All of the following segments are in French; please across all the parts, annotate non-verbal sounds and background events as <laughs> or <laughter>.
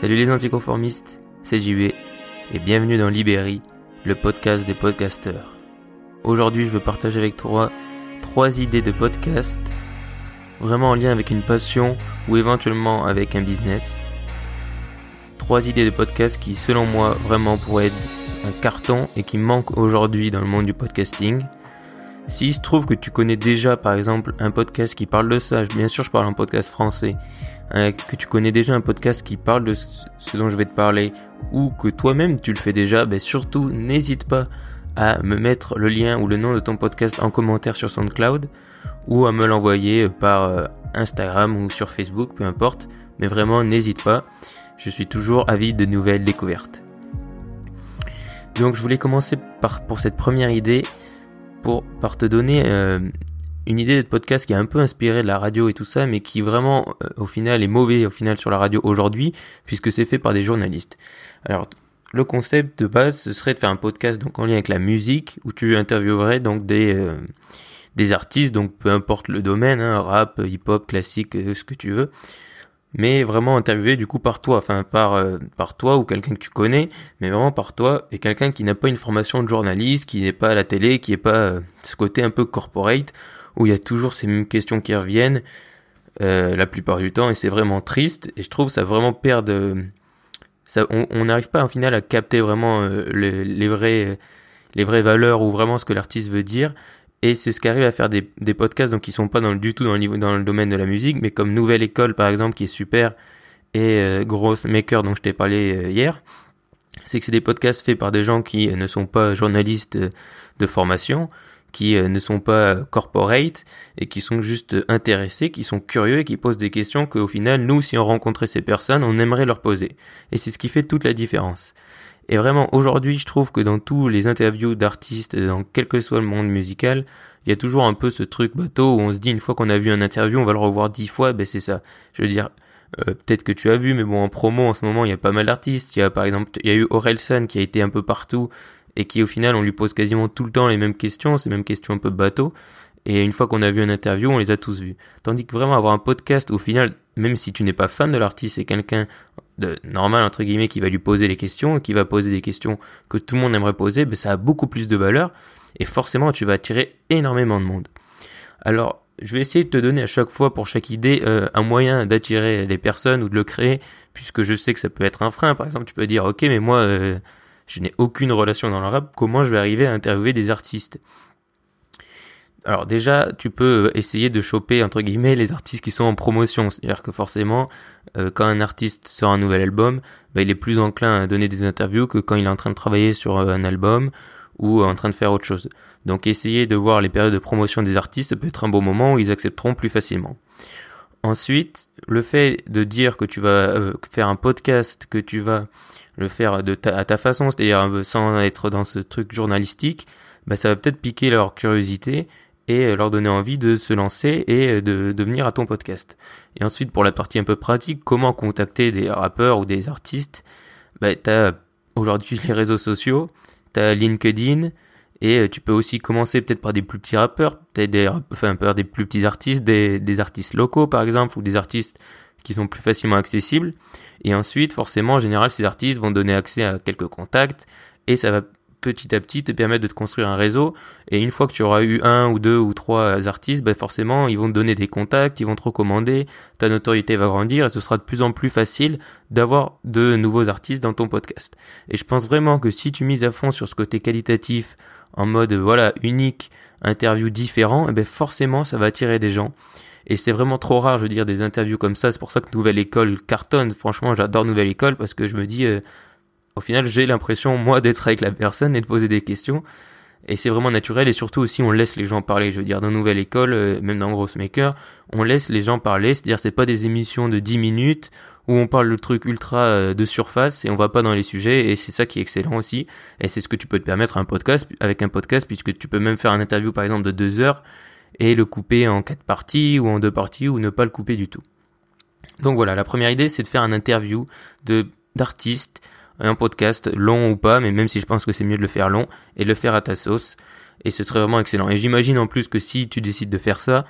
Salut les anticonformistes, c'est JB et bienvenue dans Libéry, le podcast des podcasteurs. Aujourd'hui, je veux partager avec toi trois idées de podcast vraiment en lien avec une passion ou éventuellement avec un business. Trois idées de podcast qui, selon moi, vraiment pourraient être un carton et qui manquent aujourd'hui dans le monde du podcasting. S'il se trouve que tu connais déjà, par exemple, un podcast qui parle de ça, bien sûr, je parle en podcast français, hein, que tu connais déjà un podcast qui parle de ce dont je vais te parler, ou que toi-même tu le fais déjà, ben surtout n'hésite pas à me mettre le lien ou le nom de ton podcast en commentaire sur SoundCloud ou à me l'envoyer par euh, Instagram ou sur Facebook, peu importe. Mais vraiment, n'hésite pas. Je suis toujours avide de nouvelles découvertes. Donc, je voulais commencer par pour cette première idée, pour te donner euh, une idée de podcast qui est un peu inspirée de la radio et tout ça, mais qui vraiment, euh, au final, est mauvais au final sur la radio aujourd'hui, puisque c'est fait par des journalistes. Alors, le concept de base, ce serait de faire un podcast donc en lien avec la musique, où tu interviewerais donc des des artistes, donc peu importe le domaine, hein, rap, hip-hop, classique, euh, ce que tu veux, mais vraiment interviewé du coup par toi, enfin par euh, par toi ou quelqu'un que tu connais, mais vraiment par toi et quelqu'un qui n'a pas une formation de journaliste, qui n'est pas à la télé, qui n'est pas euh, ce côté un peu corporate où il y a toujours ces mêmes questions qui reviennent la plupart du temps. Et c'est vraiment triste. Et je trouve ça vraiment perd on n'arrive pas au final à capter vraiment les, les vraies valeurs ou vraiment ce que l'artiste veut dire et c'est ce qui arrive à faire des, des podcasts donc qui sont pas dans du tout dans le dans le domaine de la musique, mais comme Nouvelle École par exemple qui est super et euh, Growth Maker dont je t'ai parlé euh, hier, c'est que c'est des podcasts faits par des gens qui euh, ne sont pas journalistes euh, de formation, qui ne sont pas corporate et qui sont juste intéressés, qui sont curieux et qui posent des questions qu'au final nous si on rencontrait ces personnes on aimerait leur poser. Et c'est ce qui fait toute la différence. Et vraiment, aujourd'hui, je trouve que dans tous les interviews d'artistes, dans quel que soit le monde musical, il y a toujours un peu ce truc bateau où on se dit une fois qu'on a vu un interview, on va le revoir dix fois, ben c'est ça. Je veux dire, euh, peut-être que tu as vu, mais bon, en promo en ce moment, il y a pas mal d'artistes. Il y a par exemple, il y a eu Orelsan qui a été un peu partout et qui au final, on lui pose quasiment tout le temps les mêmes questions, ces mêmes questions un peu bateau. Et une fois qu'on a vu un interview, on les a tous vus. Tandis que vraiment avoir un podcast, au final, même si tu n'es pas fan de l'artiste, c'est quelqu'un de normal entre guillemets qui va lui poser les questions, qui va poser des questions que tout le monde aimerait poser, ben ça a beaucoup plus de valeur et forcément tu vas attirer énormément de monde. Alors je vais essayer de te donner à chaque fois pour chaque idée euh, un moyen d'attirer les personnes ou de le créer, puisque je sais que ça peut être un frein. Par exemple, tu peux dire ok mais moi euh, je n'ai aucune relation dans le rap, comment je vais arriver à interviewer des artistes? Alors déjà, tu peux essayer de choper entre guillemets les artistes qui sont en promotion, c'est-à-dire que forcément, euh, quand un artiste sort un nouvel album, bah, il est plus enclin à donner des interviews que quand il est en train de travailler sur euh, un album ou en train de faire autre chose. Donc essayer de voir les périodes de promotion des artistes peut être un bon moment où ils accepteront plus facilement. Ensuite, le fait de dire que tu vas euh, faire un podcast, que tu vas le faire de à ta façon, c'est-à-dire sans être dans ce truc journalistique, bah, ça va peut-être piquer leur curiosité et euh, leur donner envie de se lancer et euh, de, de venir à ton podcast. Et ensuite, pour la partie un peu pratique, comment contacter des rappeurs ou des artistes? Bah, Tu aujourd'hui <laughs> les réseaux sociaux, tu as LinkedIn, et euh, tu peux aussi commencer peut-être par des plus petits rappeurs, peut-être des, enfin, par des plus petits artistes, des, des artistes locaux par exemple, ou des artistes qui sont plus facilement accessibles. Et ensuite, forcément, en général, ces artistes vont donner accès à quelques contacts, et ça va petit à petit te permettre de te construire un réseau. Et une fois que tu auras eu un ou deux ou trois artistes, ben forcément, ils vont te donner des contacts, ils vont te recommander, ta notoriété va grandir et ce sera de plus en plus facile d'avoir de nouveaux artistes dans ton podcast. Et je pense vraiment que si tu mises à fond sur ce côté qualitatif, en mode voilà unique, interview différent, et eh ben forcément ça va attirer des gens. Et c'est vraiment trop rare, je veux dire, des interviews comme ça. C'est pour ça que Nouvelle École cartonne. Franchement, j'adore Nouvelle École parce que je me dis, euh, au final, j'ai l'impression, moi, d'être avec la personne et de poser des questions. Et c'est vraiment naturel et surtout aussi on laisse les gens parler. Je veux dire, dans Nouvelle École, euh, même dans Grossmaker, on laisse les gens parler. C'est-à-dire, c'est pas des émissions de 10 minutes où on parle le truc ultra euh, de surface et on va pas dans les sujets et c'est ça qui est excellent aussi. Et c'est ce que tu peux te permettre un podcast, avec un podcast puisque tu peux même faire un interview par exemple de deux heures et le couper en quatre parties ou en deux parties ou ne pas le couper du tout. Donc voilà, la première idée c'est de faire un interview de d'artistes un podcast long ou pas, mais même si je pense que c'est mieux de le faire long et le faire à ta sauce. Et ce serait vraiment excellent. Et j'imagine en plus que si tu décides de faire ça,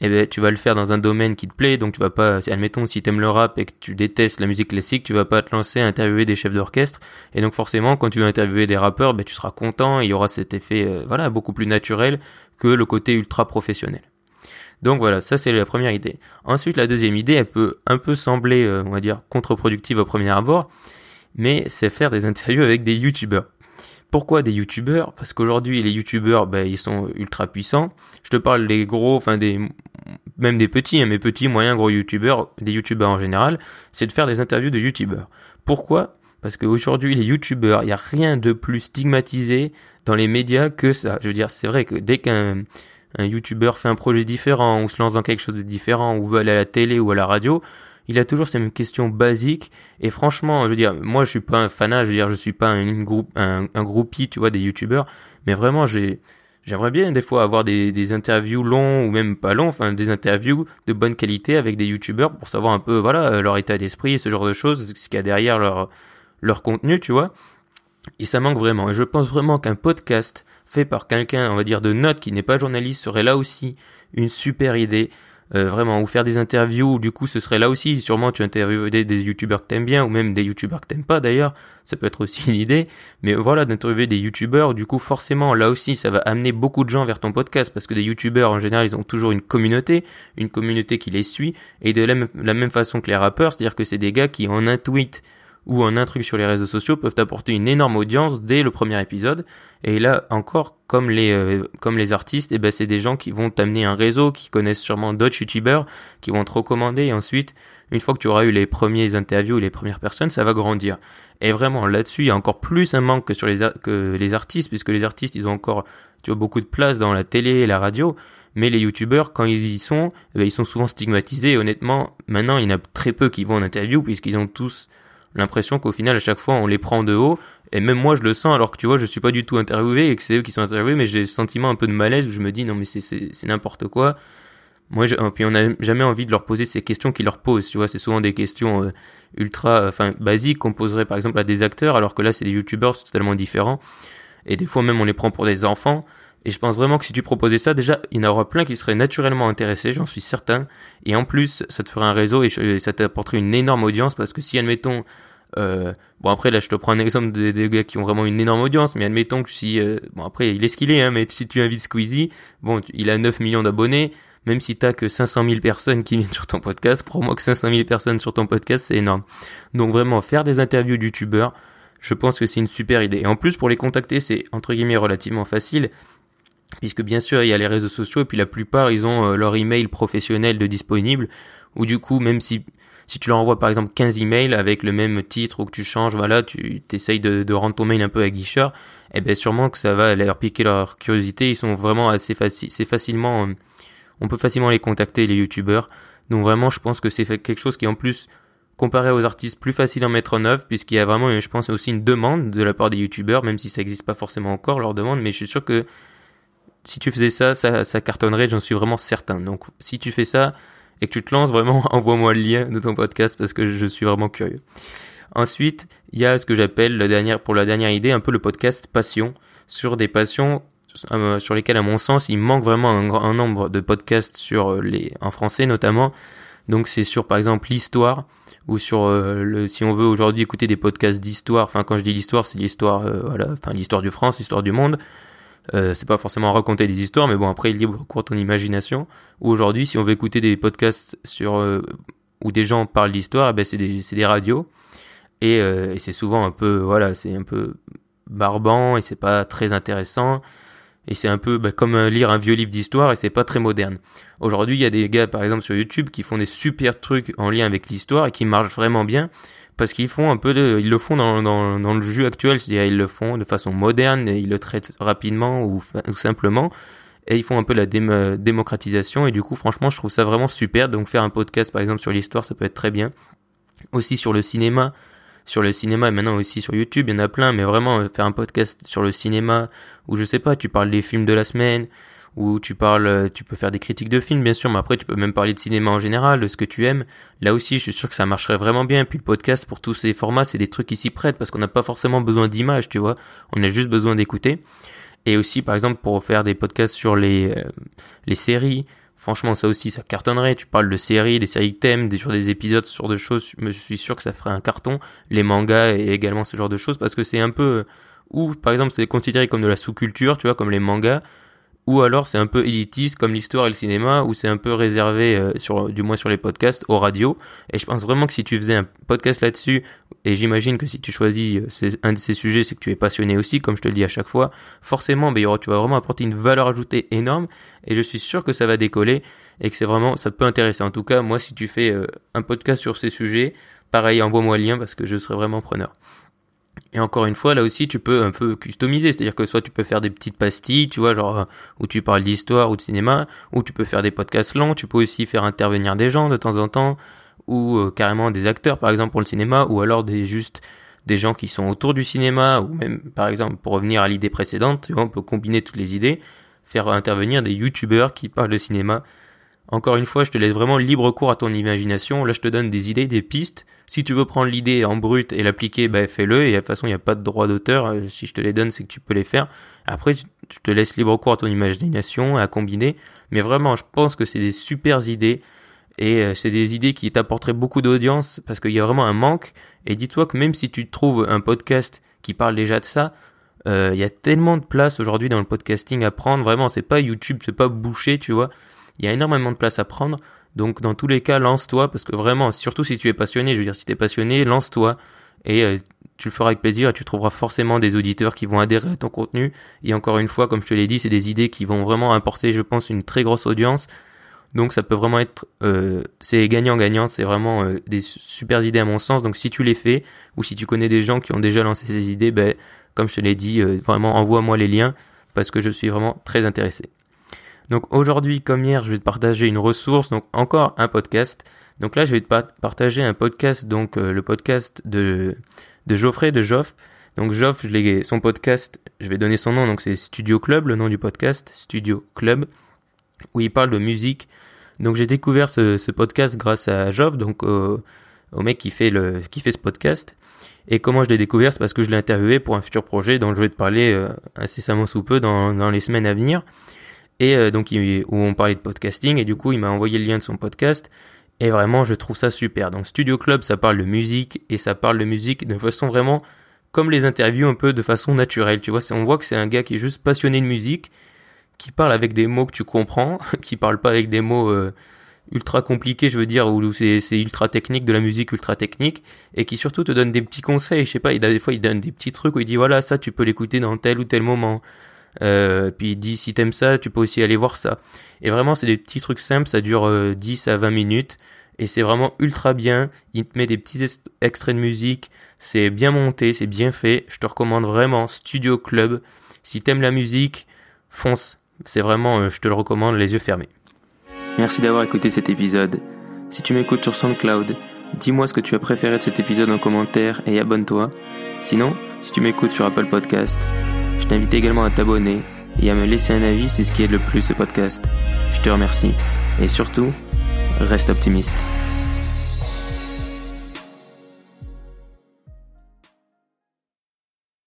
eh ben tu vas le faire dans un domaine qui te plaît, donc tu vas pas, admettons si t'aimes le rap et que tu détestes la musique classique, tu vas pas te lancer à interviewer des chefs d'orchestre, et donc forcément quand tu vas interviewer des rappeurs, ben tu seras content, il y aura cet effet, euh, voilà, beaucoup plus naturel que le côté ultra professionnel. Donc voilà, ça c'est la première idée. Ensuite, la deuxième idée, elle peut un peu sembler, euh, on va dire, contre-productive au premier abord, mais c'est faire des interviews avec des youtubeurs. Pourquoi des youtubeurs? Parce qu'aujourd'hui, les youtubeurs, ben, ils sont ultra puissants. Je te parle des gros, enfin des même des petits, hein, mais petits, moyens, gros youtubeurs, des youtubeurs en général, c'est de faire des interviews de youtubeurs. Pourquoi? Parce qu'aujourd'hui, les youtubeurs, il n'y a rien de plus stigmatisé dans les médias que ça. Je veux dire, c'est vrai que dès qu'un un youtubeur fait un projet différent ou se lance dans quelque chose de différent ou veut aller à la télé ou à la radio, il a toujours ces mêmes questions basiques. Et franchement je veux dire moi je suis pas un fanat je veux dire je suis pas un groupe un, groupie tu vois des youtubeurs. Mais vraiment j'ai j'aimerais bien des fois avoir des, des interviews longs ou même pas longs enfin des interviews de bonne qualité avec des youtubeurs pour savoir un peu voilà leur état d'esprit ce genre de choses ce qu'il y a derrière leur leur contenu tu vois. Et ça manque vraiment. Et je pense vraiment qu'un podcast fait par quelqu'un on va dire de note qui n'est pas journaliste serait là aussi une super idée euh, vraiment, ou faire des interviews, du coup ce serait là aussi, sûrement tu interviews des, des youtubeurs que t'aimes bien, ou même des youtubeurs que t'aimes pas d'ailleurs, ça peut être aussi une idée, mais voilà, d'interviewer des youtubeurs, du coup forcément là aussi ça va amener beaucoup de gens vers ton podcast, parce que des youtubeurs en général ils ont toujours une communauté, une communauté qui les suit, et de la, la même façon que les rappeurs, c'est-à-dire que c'est des gars qui en un tweet ou un truc sur les réseaux sociaux peuvent apporter une énorme audience dès le premier épisode. Et là encore, comme les euh, comme les artistes, eh ben c'est des gens qui vont t'amener un réseau, qui connaissent sûrement d'autres youtubeurs, qui vont te recommander. Et ensuite, une fois que tu auras eu les premiers interviews, les premières personnes, ça va grandir. Et vraiment là-dessus, il y a encore plus un manque que sur les que les artistes, puisque les artistes ils ont encore tu vois beaucoup de place dans la télé et la radio. Mais les youtubeurs, quand ils y sont, eh ben, ils sont souvent stigmatisés. Honnêtement, maintenant, il y en a très peu qui vont en interview puisqu'ils ont tous l'impression qu'au final à chaque fois on les prend de haut. Et même moi je le sens alors que tu vois je suis pas du tout interviewé et que c'est eux qui sont interviewés mais j'ai le sentiment un peu de malaise où je me dis non mais c'est c'est n'importe quoi. Moi puis on n'a jamais envie de leur poser ces questions qu'ils leur posent tu vois. C'est souvent des questions euh, ultra enfin basiques qu'on poserait par exemple à des acteurs alors que là c'est des youtubeurs c'est totalement différent. Et des fois même on les prend pour des enfants et je pense vraiment que si tu proposais ça, déjà, il y en aura plein qui seraient naturellement intéressés, j'en suis certain. Et en plus, ça te ferait un réseau et ça t'apporterait une énorme audience parce que si, admettons, euh, bon après là je te prends un exemple des, gars qui ont vraiment une énorme audience, mais admettons que si, euh, bon après il est ce qu'il est, hein, mais si tu invites Squeezie, bon il a 9 millions d'abonnés, même si t'as que 500 000 personnes qui viennent sur ton podcast, crois-moi que 500 000 personnes sur ton podcast c'est énorme. Donc vraiment faire des interviews de youtubeurs, je pense que c'est une super idée. Et en plus pour les contacter c'est entre guillemets relativement facile puisque bien sûr il y a les réseaux sociaux et puis la plupart ils ont euh, leur email professionnel de disponible. Ou du coup même si si tu leur envoies par exemple 15 emails avec le même titre ou que tu changes voilà tu t'essayes de, rendre ton mail un peu aguicheur eh bien sûrement que ça va leur piquer leur curiosité. Ils sont vraiment assez faciles c'est facilement on peut facilement les contacter les youtubeurs. Donc vraiment je pense que c'est quelque chose qui en plus comparé aux artistes plus facile à mettre en œuvre puisqu'il y a vraiment je pense aussi une demande de la part des youtubeurs même si ça n'existe pas forcément encore leur demande. Mais je suis sûr que si tu faisais ça, ça, ça cartonnerait, j'en suis vraiment certain. Donc, si tu fais ça et que tu te lances vraiment, <laughs> envoie-moi le lien de ton podcast parce que je suis vraiment curieux. Ensuite, il y a ce que j'appelle la dernière, pour la dernière idée, un peu le podcast passion sur des passions euh, sur lesquelles, à mon sens, il manque vraiment un grand nombre de podcasts sur euh, les, en français notamment. Donc, c'est sur, par exemple, l'histoire ou sur euh, le, si on veut aujourd'hui écouter des podcasts d'histoire. Enfin, quand je dis l'histoire, c'est l'histoire, voilà, enfin l'histoire de France, l'histoire du monde. Euh, c'est pas forcément raconter des histoires, mais bon après libre cours ton imagination. Ou aujourd'hui, si on veut écouter des podcasts sur euh, où des gens parlent d'histoire, eh ben c'est des des radios et, euh, et c'est souvent un peu voilà c'est un peu barbant et c'est pas très intéressant et c'est un peu bah, comme lire un vieux livre d'histoire et c'est pas très moderne. Aujourd'hui, il y a des gars par exemple sur YouTube qui font des super trucs en lien avec l'histoire et qui marchent vraiment bien parce qu'ils font un peu de, ils le font dans, dans, dans le jeu actuel, c'est-à-dire ils le font de façon moderne et ils le traitent rapidement ou, ou simplement. Et ils font un peu la démocratisation et du coup franchement je trouve ça vraiment super. Donc faire un podcast par exemple sur l'histoire ça peut être très bien. Aussi sur le cinéma sur le cinéma et maintenant aussi sur YouTube il y en a plein mais vraiment euh, faire un podcast sur le cinéma où je sais pas tu parles des films de la semaine où tu parles, euh, tu peux faire des critiques de films bien sûr, mais après tu peux même parler de cinéma en général, de ce que tu aimes. Là aussi, je suis sûr que ça marcherait vraiment bien. Puis le podcast pour tous ces formats, c'est des trucs qui s'y prêtent parce qu'on n'a pas forcément besoin d'images, tu vois. On a juste besoin d'écouter. Et aussi, par exemple, pour faire des podcasts sur les euh, séries, Franchement, ça aussi, ça cartonnerait. Tu parles de séries, des séries thèmes, des, sur des épisodes, ce genre de choses. Je suis sûr que ça ferait un carton. Les mangas et également ce genre de choses parce que c'est un peu, ou par exemple, c'est considéré comme de la sous-culture, tu vois, comme les mangas ou alors c'est un peu élitiste comme l'histoire et le cinéma, ou c'est un peu réservé, euh, sur, du moins sur les podcasts, aux radios. Et je pense vraiment que si tu faisais un podcast là-dessus, et j'imagine que si tu choisis euh, un de ces sujets, c'est que tu es passionné aussi, comme je te le dis à chaque fois, forcément, ben, tu vas vraiment apporter une valeur ajoutée énorme, et je suis sûr que ça va décoller, et que c'est vraiment, ça peut intéresser. En tout cas, moi, si tu fais euh, un podcast sur ces sujets, pareil, envoie-moi le lien, parce que je serai vraiment preneur. Et encore une fois, là aussi, tu peux un peu customiser, c'est-à-dire que soit tu peux faire des petites pastilles, tu vois, genre où tu parles d'histoire ou de cinéma, ou tu peux faire des podcasts longs, tu peux aussi faire intervenir des gens de temps en temps, ou euh, carrément des acteurs, par exemple pour le cinéma, ou alors des juste des gens qui sont autour du cinéma, ou même, par exemple, pour revenir à l'idée précédente, tu vois, on peut combiner toutes les idées, faire intervenir des youtubeurs qui parlent de cinéma. Encore une fois, je te laisse vraiment libre cours à ton imagination. Là, je te donne des idées, des pistes si tu veux prendre l'idée en brut et l'appliquer, bah, fais-le. Et de toute façon, il n'y a pas de droit d'auteur. Euh, si je te les donne, c'est que tu peux les faire. Après, je te laisse libre cours à ton imagination, à combiner. Mais vraiment, je pense que c'est des super idées. Et euh, c'est des idées qui t'apporteraient beaucoup d'audience parce qu'il y a vraiment un manque. Et dis-toi que même si tu trouves un podcast qui parle déjà de ça, euh, il y a tellement de place aujourd'hui dans le podcasting à prendre. Vraiment, c'est pas YouTube, c'est pas bouché, tu vois. Il y a énormément de place à prendre. Donc dans tous les cas, lance-toi parce que vraiment, surtout si tu es passionné, je veux dire si tu es passionné, lance-toi et euh, tu le feras avec plaisir et tu trouveras forcément des auditeurs qui vont adhérer à ton contenu. Et encore une fois, comme je te l'ai dit, c'est des idées qui vont vraiment apporter, je pense, une très grosse audience. Donc ça peut vraiment être, euh, c'est gagnant-gagnant, c'est vraiment euh, des super idées à mon sens. Donc si tu les fais ou si tu connais des gens qui ont déjà lancé ces idées, ben comme je te l'ai dit, vraiment envoie-moi les liens parce que je suis vraiment très intéressé. Donc aujourd'hui, comme hier, je vais te partager une ressource, donc encore un podcast. Donc là, je vais te partager un podcast, donc euh, le podcast de, Geoffrey de Joff. Donc je son podcast, je vais donner son nom, donc c'est Studio Club, le nom du podcast, Studio Club, où il parle de musique. Donc j'ai découvert ce, podcast grâce à Joff, donc au mec qui fait ce podcast. Et comment je l'ai découvert, c'est parce que je l'ai interviewé pour un futur projet dont je vais te parler euh, incessamment sous peu dans les semaines à venir et euh, donc où on parlait de podcasting et du coup il m'a envoyé le lien de son podcast. Et vraiment je trouve ça super. Donc Studio Club ça parle de musique et ça parle de musique de façon vraiment comme les interviews un peu de façon naturelle, tu vois, on voit que c'est un gars qui est juste passionné de musique, qui parle avec des mots que tu comprends, <laughs> qui parle pas avec des mots euh, ultra compliqués, je veux dire, où c'est ultra technique, de la musique ultra technique, et qui surtout te donne des petits conseils, je sais pas, a des fois il donne des petits trucs où il dit voilà, ça tu peux l'écouter dans tel ou tel moment, euh, puis il dit si t'aimes ça, tu peux aussi aller voir ça. Et vraiment, c'est des petits trucs simples, ça dure 10 euh, à 20 minutes. Et c'est vraiment ultra bien. Il te met des petits extraits de musique. C'est bien monté, c'est bien fait. Je te recommande vraiment Studio Club. Si t'aimes la musique, fonce. C'est vraiment, euh, je te le recommande, les yeux fermés. Merci d'avoir écouté cet épisode. Si tu m'écoutes sur SoundCloud, dis-moi ce que tu as préféré de cet épisode en commentaire et abonne-toi. Sinon, si tu m'écoutes sur Apple Podcast, je t'invite également à t'abonner et à me laisser un avis, c'est ce qui aide le plus ce podcast. Je te remercie. Et surtout, reste optimiste.